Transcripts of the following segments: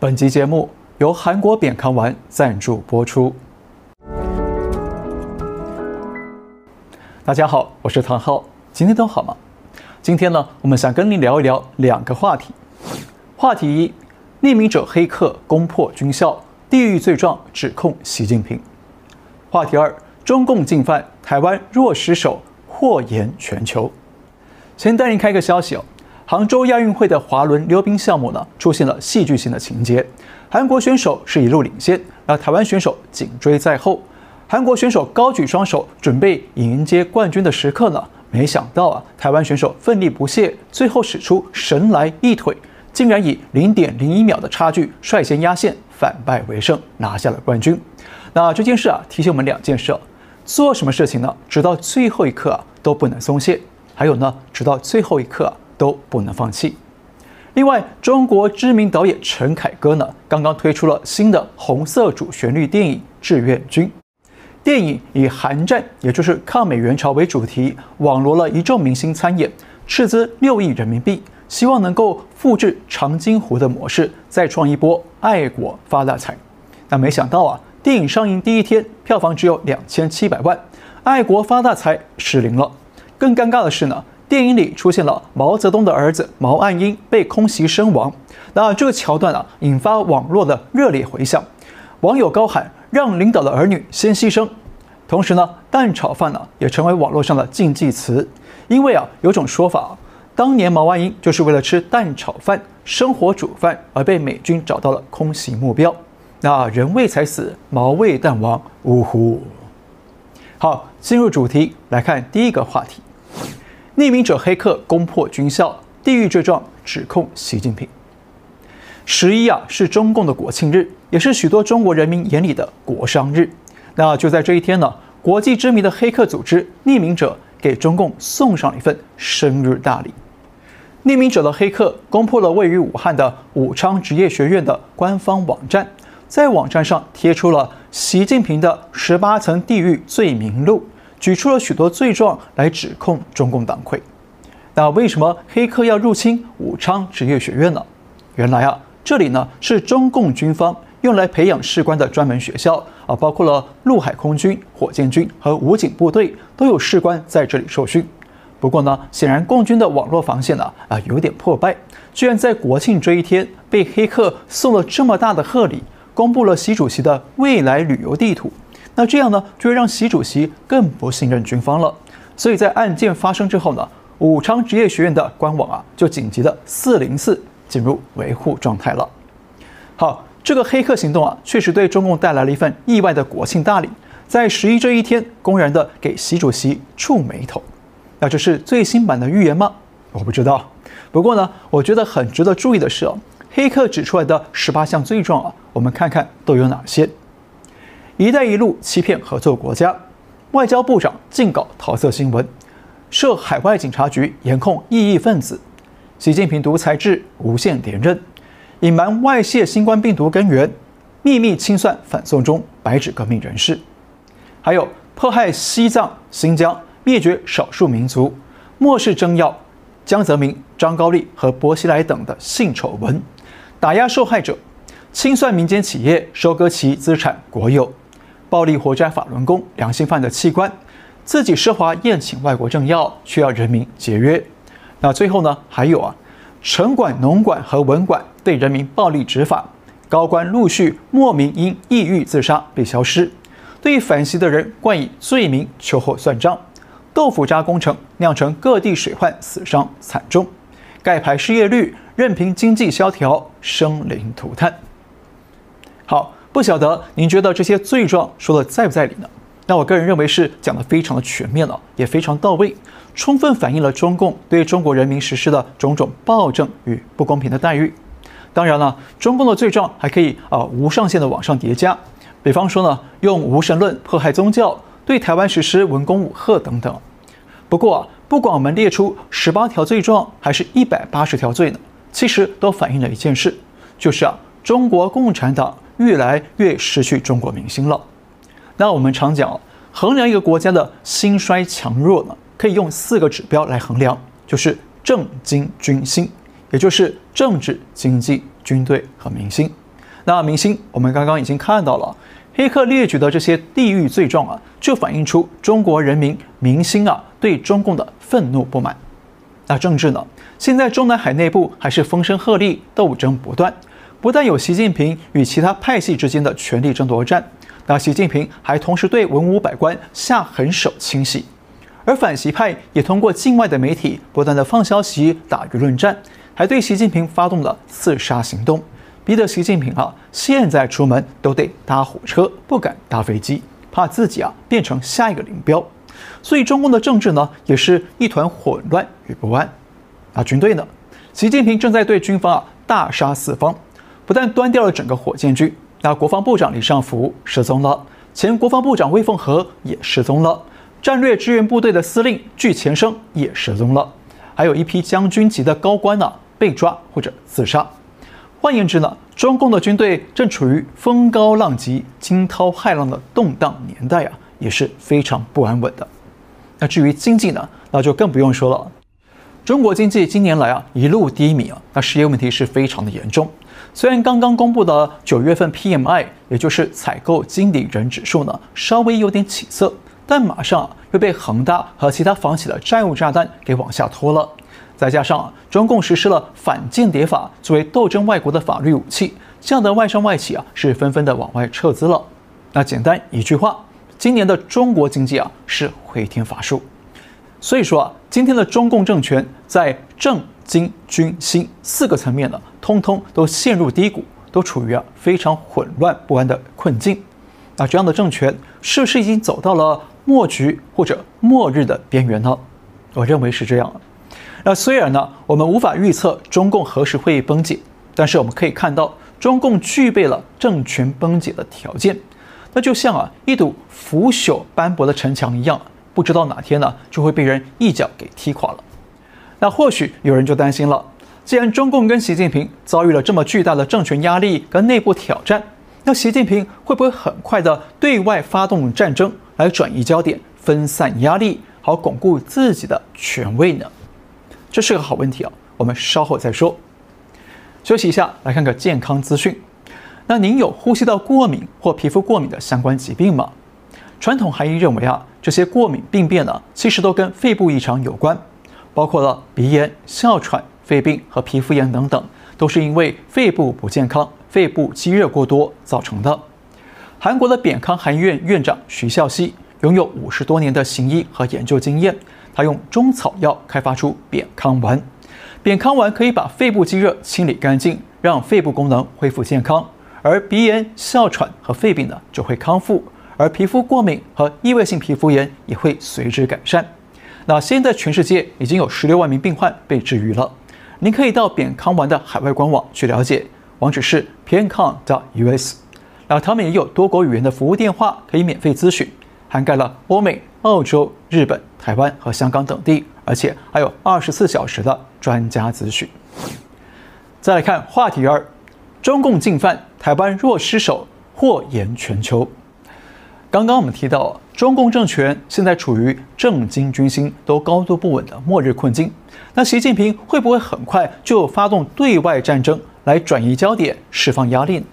本集节目由韩国扁康丸赞助播出。大家好，我是唐浩，今天都好吗？今天呢，我们想跟您聊一聊两个话题。话题一：匿名者黑客攻破军校，地狱罪状指控习近平。话题二：中共进犯台湾若失守，祸延全球。先带您开个消息哦。杭州亚运会的滑轮溜冰项目呢，出现了戏剧性的情节。韩国选手是一路领先，而台湾选手紧追在后。韩国选手高举双手，准备迎接冠军的时刻呢，没想到啊，台湾选手奋力不懈，最后使出神来一腿，竟然以零点零一秒的差距率先压线，反败为胜，拿下了冠军。那这件事啊，提醒我们两件事：做什么事情呢，直到最后一刻啊，都不能松懈；还有呢，直到最后一刻啊。都不能放弃。另外，中国知名导演陈凯歌呢，刚刚推出了新的红色主旋律电影《志愿军》。电影以韩战，也就是抗美援朝为主题，网罗了一众明星参演，斥资六亿人民币，希望能够复制长津湖的模式，再创一波爱国发大财。但没想到啊，电影上映第一天，票房只有两千七百万，爱国发大财失灵了。更尴尬的是呢。电影里出现了毛泽东的儿子毛岸英被空袭身亡，那这个桥段啊，引发网络的热烈回响，网友高喊让领导的儿女先牺牲。同时呢，蛋炒饭呢也成为网络上的禁忌词，因为啊，有种说法，当年毛岸英就是为了吃蛋炒饭、生火煮饭而被美军找到了空袭目标。那人为财死，毛为蛋亡，呜呼！好，进入主题来看第一个话题。匿名者黑客攻破军校，地狱罪状指控习近平。十一啊，是中共的国庆日，也是许多中国人民眼里的国殇日。那就在这一天呢，国际知名的黑客组织匿名者给中共送上了一份生日大礼。匿名者的黑客攻破了位于武汉的武昌职业学院的官方网站，在网站上贴出了习近平的十八层地狱罪名录。举出了许多罪状来指控中共党魁。那为什么黑客要入侵武昌职业学院呢？原来啊，这里呢是中共军方用来培养士官的专门学校啊，包括了陆海空军、火箭军和武警部队都有士官在这里受训。不过呢，显然共军的网络防线呢啊有点破败，居然在国庆这一天被黑客送了这么大的贺礼，公布了习主席的未来旅游地图。那这样呢，就会让习主席更不信任军方了。所以在案件发生之后呢，武昌职业学院的官网啊，就紧急的四零四进入维护状态了。好，这个黑客行动啊，确实对中共带来了一份意外的国庆大礼，在十一这一天，公然的给习主席触霉头。那这是最新版的预言吗？我不知道。不过呢，我觉得很值得注意的是哦，黑客指出来的十八项罪状啊，我们看看都有哪些。“一带一路”欺骗合作国家，外交部长竟搞桃色新闻，设海外警察局严控异议分子，习近平独裁制无限连任，隐瞒外泄新冠病毒根源，秘密清算反送中白纸革命人士，还有迫害西藏、新疆，灭绝少数民族，漠视政要江泽民、张高丽和薄熙来等的性丑闻，打压受害者，清算民间企业，收割其资产国有。暴力活摘法轮功、良心犯的器官，自己奢华宴请外国政要，却要人民节约。那最后呢？还有啊，城管、农管和文管对人民暴力执法，高官陆续莫名因抑郁自杀被消失，对反习的人冠以罪名，秋后算账。豆腐渣工程酿成各地水患死伤惨重，盖牌失业率任凭经济萧条生灵涂炭。不晓得您觉得这些罪状说的在不在理呢？那我个人认为是讲的非常的全面了，也非常到位，充分反映了中共对中国人民实施的种种暴政与不公平的待遇。当然了，中共的罪状还可以啊无上限的往上叠加，比方说呢，用无神论迫害宗教，对台湾实施文攻武吓等等。不过啊，不管我们列出十八条罪状，还是一百八十条罪呢，其实都反映了一件事，就是啊，中国共产党。越来越失去中国民心了。那我们常讲，衡量一个国家的兴衰强弱呢，可以用四个指标来衡量，就是政经军心，也就是政治、经济、军队和民心。那明星，我们刚刚已经看到了，黑客列举的这些地域罪状啊，就反映出中国人民民心啊对中共的愤怒不满。那政治呢？现在中南海内部还是风声鹤唳，斗争不断。不但有习近平与其他派系之间的权力争夺战，那习近平还同时对文武百官下狠手清洗，而反习派也通过境外的媒体不断的放消息打舆论战，还对习近平发动了刺杀行动，逼得习近平啊现在出门都得搭火车，不敢搭飞机，怕自己啊变成下一个林彪。所以中共的政治呢也是一团混乱与不安。啊，军队呢，习近平正在对军方啊大杀四方。不但端掉了整个火箭军，那国防部长李尚福失踪了，前国防部长魏凤和也失踪了，战略支援部队的司令具前生也失踪了，还有一批将军级的高官呢被抓或者自杀。换言之呢，中共的军队正处于风高浪急、惊涛骇浪的动荡年代啊，也是非常不安稳的。那至于经济呢，那就更不用说了，中国经济近年来啊一路低迷啊，那失业问题是非常的严重。虽然刚刚公布的九月份 PMI，也就是采购经理人指数呢，稍微有点起色，但马上又被恒大和其他房企的债务炸弹给往下拖了。再加上中共实施了反间谍法作为斗争外国的法律武器，这样的外商外企啊是纷纷的往外撤资了。那简单一句话，今年的中国经济啊是回天乏术。所以说啊，今天的中共政权在政。金军心四个层面呢，通通都陷入低谷，都处于啊非常混乱不安的困境。那这样的政权是不是已经走到了末局或者末日的边缘呢？我认为是这样。那虽然呢，我们无法预测中共何时会崩解，但是我们可以看到，中共具备了政权崩解的条件。那就像啊一堵腐朽斑驳的城墙一样，不知道哪天呢就会被人一脚给踢垮了。那或许有人就担心了，既然中共跟习近平遭遇了这么巨大的政权压力跟内部挑战，那习近平会不会很快的对外发动战争来转移焦点、分散压力，好巩固自己的权位呢？这是个好问题啊，我们稍后再说。休息一下，来看个健康资讯。那您有呼吸道过敏或皮肤过敏的相关疾病吗？传统含义认为啊，这些过敏病变呢，其实都跟肺部异常有关。包括了鼻炎、哮喘、肺病和皮肤炎等等，都是因为肺部不健康、肺部积热过多造成的。韩国的扁康韩医院院长徐孝熙拥有五十多年的行医和研究经验，他用中草药开发出扁康丸。扁康丸可以把肺部积热清理干净，让肺部功能恢复健康，而鼻炎、哮喘和肺病呢就会康复，而皮肤过敏和异位性皮肤炎也会随之改善。那现在全世界已经有十六万名病患被治愈了。您可以到扁康丸的海外官网去了解，网址是 piancon.us。那他们也有多国语言的服务电话可以免费咨询，涵盖了欧美、澳洲、日本、台湾和香港等地，而且还有二十四小时的专家咨询。再来看话题二：中共进犯，台湾若失守，祸延全球。刚刚我们提到。中共政权现在处于政经军心都高度不稳的末日困境，那习近平会不会很快就发动对外战争来转移焦点、释放压力呢？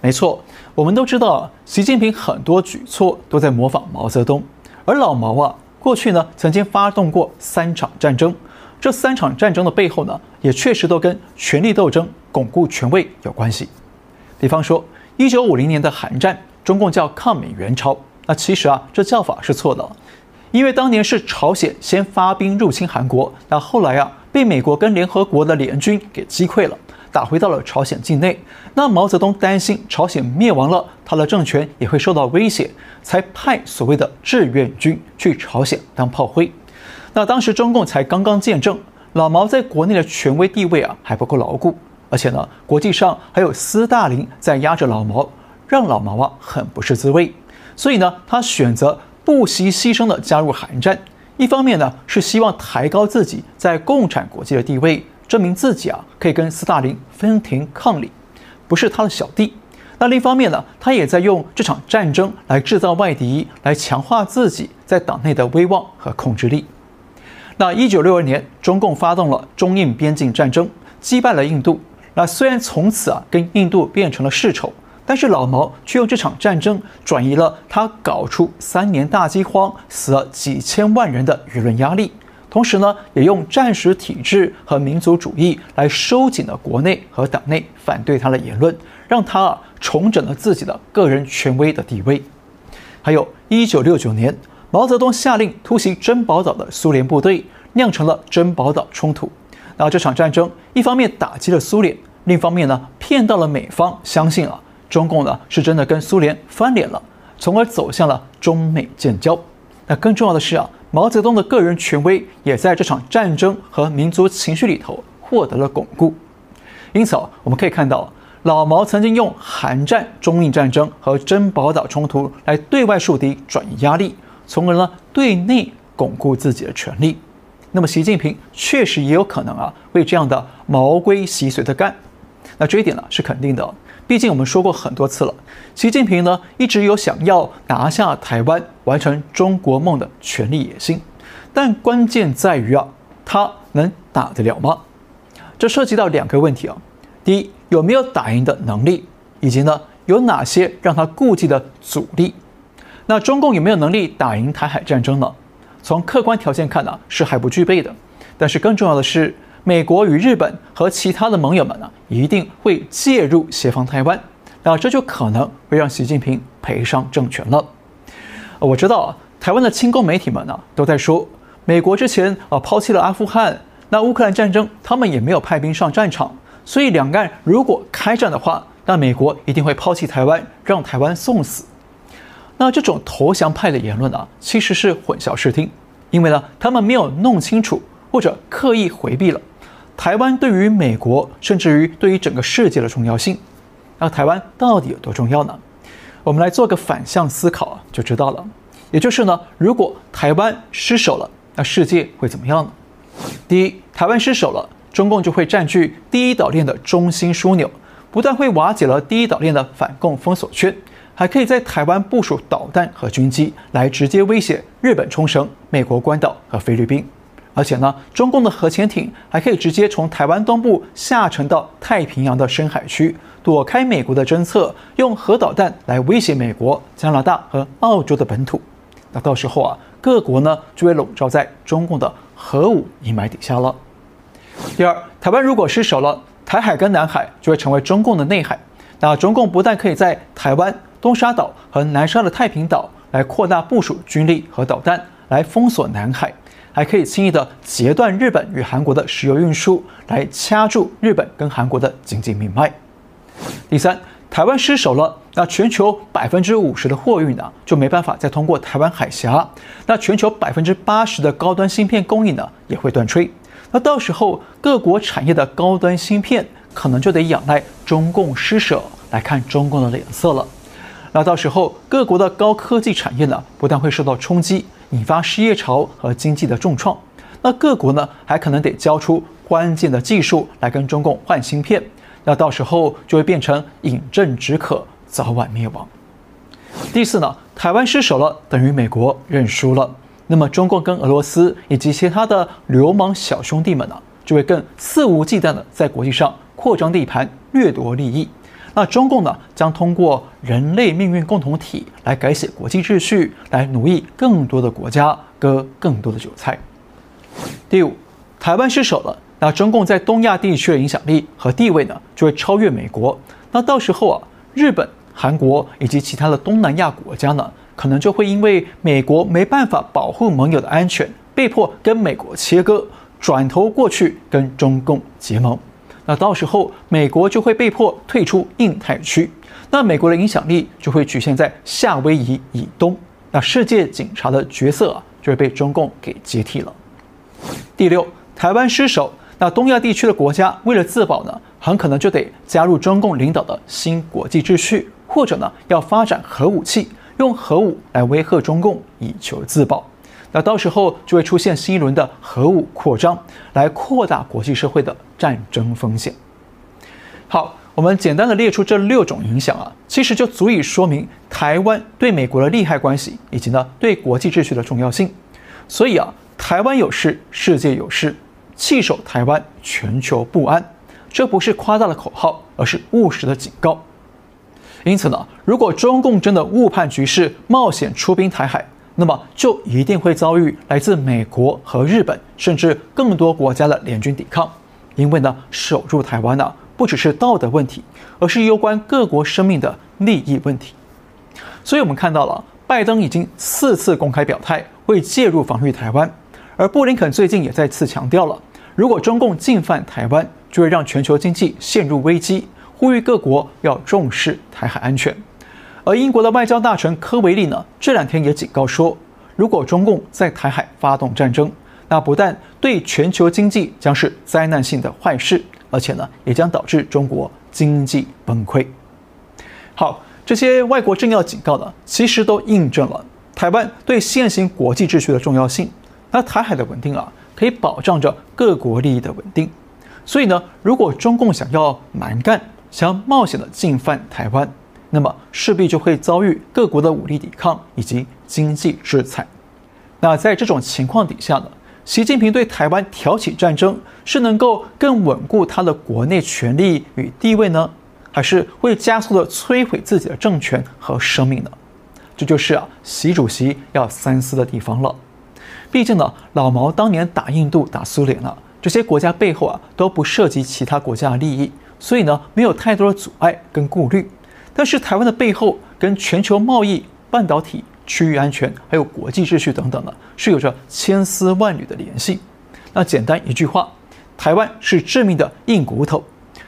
没错，我们都知道，习近平很多举措都在模仿毛泽东，而老毛啊，过去呢曾经发动过三场战争。这三场战争的背后呢，也确实都跟权力斗争、巩固权位有关系。比方说，一九五零年的韩战，中共叫抗美援朝，那其实啊，这叫法是错的，因为当年是朝鲜先发兵入侵韩国，那后来啊，被美国跟联合国的联军给击溃了，打回到了朝鲜境内。那毛泽东担心朝鲜灭亡了，他的政权也会受到威胁，才派所谓的志愿军去朝鲜当炮灰。那当时中共才刚刚建政，老毛在国内的权威地位啊还不够牢固，而且呢，国际上还有斯大林在压着老毛，让老毛啊很不是滋味。所以呢，他选择不惜牺牲的加入韩战，一方面呢是希望抬高自己在共产国际的地位，证明自己啊可以跟斯大林分庭抗礼，不是他的小弟。那另一方面呢，他也在用这场战争来制造外敌，来强化自己在党内的威望和控制力。那一九六二年，中共发动了中印边境战争，击败了印度。那虽然从此啊跟印度变成了世仇，但是老毛却用这场战争转移了他搞出三年大饥荒、死了几千万人的舆论压力，同时呢，也用战时体制和民族主义来收紧了国内和党内反对他的言论，让他啊重整了自己的个人权威的地位。还有一九六九年。毛泽东下令突袭珍宝岛的苏联部队，酿成了珍宝岛冲突。那这场战争一方面打击了苏联，另一方面呢，骗到了美方，相信啊，中共呢是真的跟苏联翻脸了，从而走向了中美建交。那更重要的是啊，毛泽东的个人权威也在这场战争和民族情绪里头获得了巩固。因此啊，我们可以看到，老毛曾经用韩战、中印战争和珍宝岛冲突来对外树敌，转移压力。从而呢，对内巩固自己的权力。那么，习近平确实也有可能啊，为这样的毛规细随的干。那这一点呢是肯定的，毕竟我们说过很多次了，习近平呢一直有想要拿下台湾、完成中国梦的权力野心。但关键在于啊，他能打得了吗？这涉及到两个问题啊。第一，有没有打赢的能力，以及呢，有哪些让他顾忌的阻力？那中共有没有能力打赢台海战争呢？从客观条件看呢，是还不具备的。但是更重要的是，美国与日本和其他的盟友们呢，一定会介入协防台湾。那这就可能会让习近平赔上政权了。我知道啊，台湾的亲共媒体们呢，都在说，美国之前啊抛弃了阿富汗，那乌克兰战争他们也没有派兵上战场，所以两岸如果开战的话，那美国一定会抛弃台湾，让台湾送死。那这种投降派的言论呢，其实是混淆视听，因为呢，他们没有弄清楚或者刻意回避了台湾对于美国，甚至于对于整个世界的重要性。那台湾到底有多重要呢？我们来做个反向思考就知道了。也就是呢，如果台湾失守了，那世界会怎么样呢？第一，台湾失守了，中共就会占据第一岛链的中心枢纽，不但会瓦解了第一岛链的反共封锁圈。还可以在台湾部署导弹和军机，来直接威胁日本冲绳、美国关岛和菲律宾。而且呢，中共的核潜艇还可以直接从台湾东部下沉到太平洋的深海区，躲开美国的侦测，用核导弹来威胁美国、加拿大和澳洲的本土。那到时候啊，各国呢就会笼罩在中共的核武阴霾底下了。第二，台湾如果失守了，台海跟南海就会成为中共的内海。那中共不但可以在台湾。东沙岛和南沙的太平岛来扩大部署军力和导弹，来封锁南海，还可以轻易的截断日本与韩国的石油运输，来掐住日本跟韩国的经济命脉。第三，台湾失守了，那全球百分之五十的货运呢就没办法再通过台湾海峡，那全球百分之八十的高端芯片供应呢也会断炊，那到时候各国产业的高端芯片可能就得仰赖中共施舍来看中共的脸色了。那到时候，各国的高科技产业呢，不但会受到冲击，引发失业潮和经济的重创。那各国呢，还可能得交出关键的技术来跟中共换芯片。那到时候就会变成饮鸩止渴，早晚灭亡。第四呢，台湾失守了，等于美国认输了。那么中共跟俄罗斯以及其他的流氓小兄弟们呢，就会更肆无忌惮的在国际上扩张地盘，掠夺利益。那中共呢，将通过人类命运共同体来改写国际秩序，来奴役更多的国家，割更多的韭菜。第五，台湾失守了，那中共在东亚地区的影响力和地位呢，就会超越美国。那到时候啊，日本、韩国以及其他的东南亚国家呢，可能就会因为美国没办法保护盟友的安全，被迫跟美国切割，转头过去跟中共结盟。那到时候，美国就会被迫退出印太区，那美国的影响力就会局限在夏威夷以东，那世界警察的角色啊，就会被中共给接替了。第六，台湾失守，那东亚地区的国家为了自保呢，很可能就得加入中共领导的新国际秩序，或者呢，要发展核武器，用核武来威吓中共，以求自保。那到时候就会出现新一轮的核武扩张，来扩大国际社会的战争风险。好，我们简单的列出这六种影响啊，其实就足以说明台湾对美国的利害关系，以及呢对国际秩序的重要性。所以啊，台湾有事，世界有事，弃守台湾，全球不安。这不是夸大的口号，而是务实的警告。因此呢，如果中共真的误判局势，冒险出兵台海，那么就一定会遭遇来自美国和日本，甚至更多国家的联军抵抗。因为呢，守住台湾呢，不只是道德问题，而是攸关各国生命的利益问题。所以，我们看到了拜登已经四次公开表态会介入防御台湾，而布林肯最近也再次强调了，如果中共进犯台湾，就会让全球经济陷入危机。呼吁各国要重视台海安全，而英国的外交大臣科维利呢，这两天也警告说，如果中共在台海发动战争，那不但对全球经济将是灾难性的坏事，而且呢，也将导致中国经济崩溃。好，这些外国政要警告呢，其实都印证了台湾对现行国际秩序的重要性。那台海的稳定啊，可以保障着各国利益的稳定。所以呢，如果中共想要蛮干，想要冒险的进犯台湾，那么势必就会遭遇各国的武力抵抗以及经济制裁。那在这种情况底下呢，习近平对台湾挑起战争，是能够更稳固他的国内权力与地位呢，还是会加速的摧毁自己的政权和生命呢？这就是啊，习主席要三思的地方了。毕竟呢，老毛当年打印度、打苏联啊，这些国家背后啊，都不涉及其他国家的利益。所以呢，没有太多的阻碍跟顾虑，但是台湾的背后跟全球贸易、半导体、区域安全，还有国际秩序等等呢，是有着千丝万缕的联系。那简单一句话，台湾是致命的硬骨头。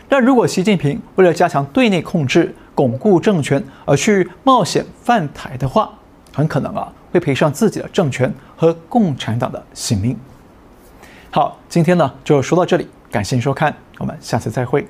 但如果习近平为了加强对内控制、巩固政权而去冒险犯台的话，很可能啊会赔上自己的政权和共产党的性命。好，今天呢就说到这里，感谢收看，我们下次再会。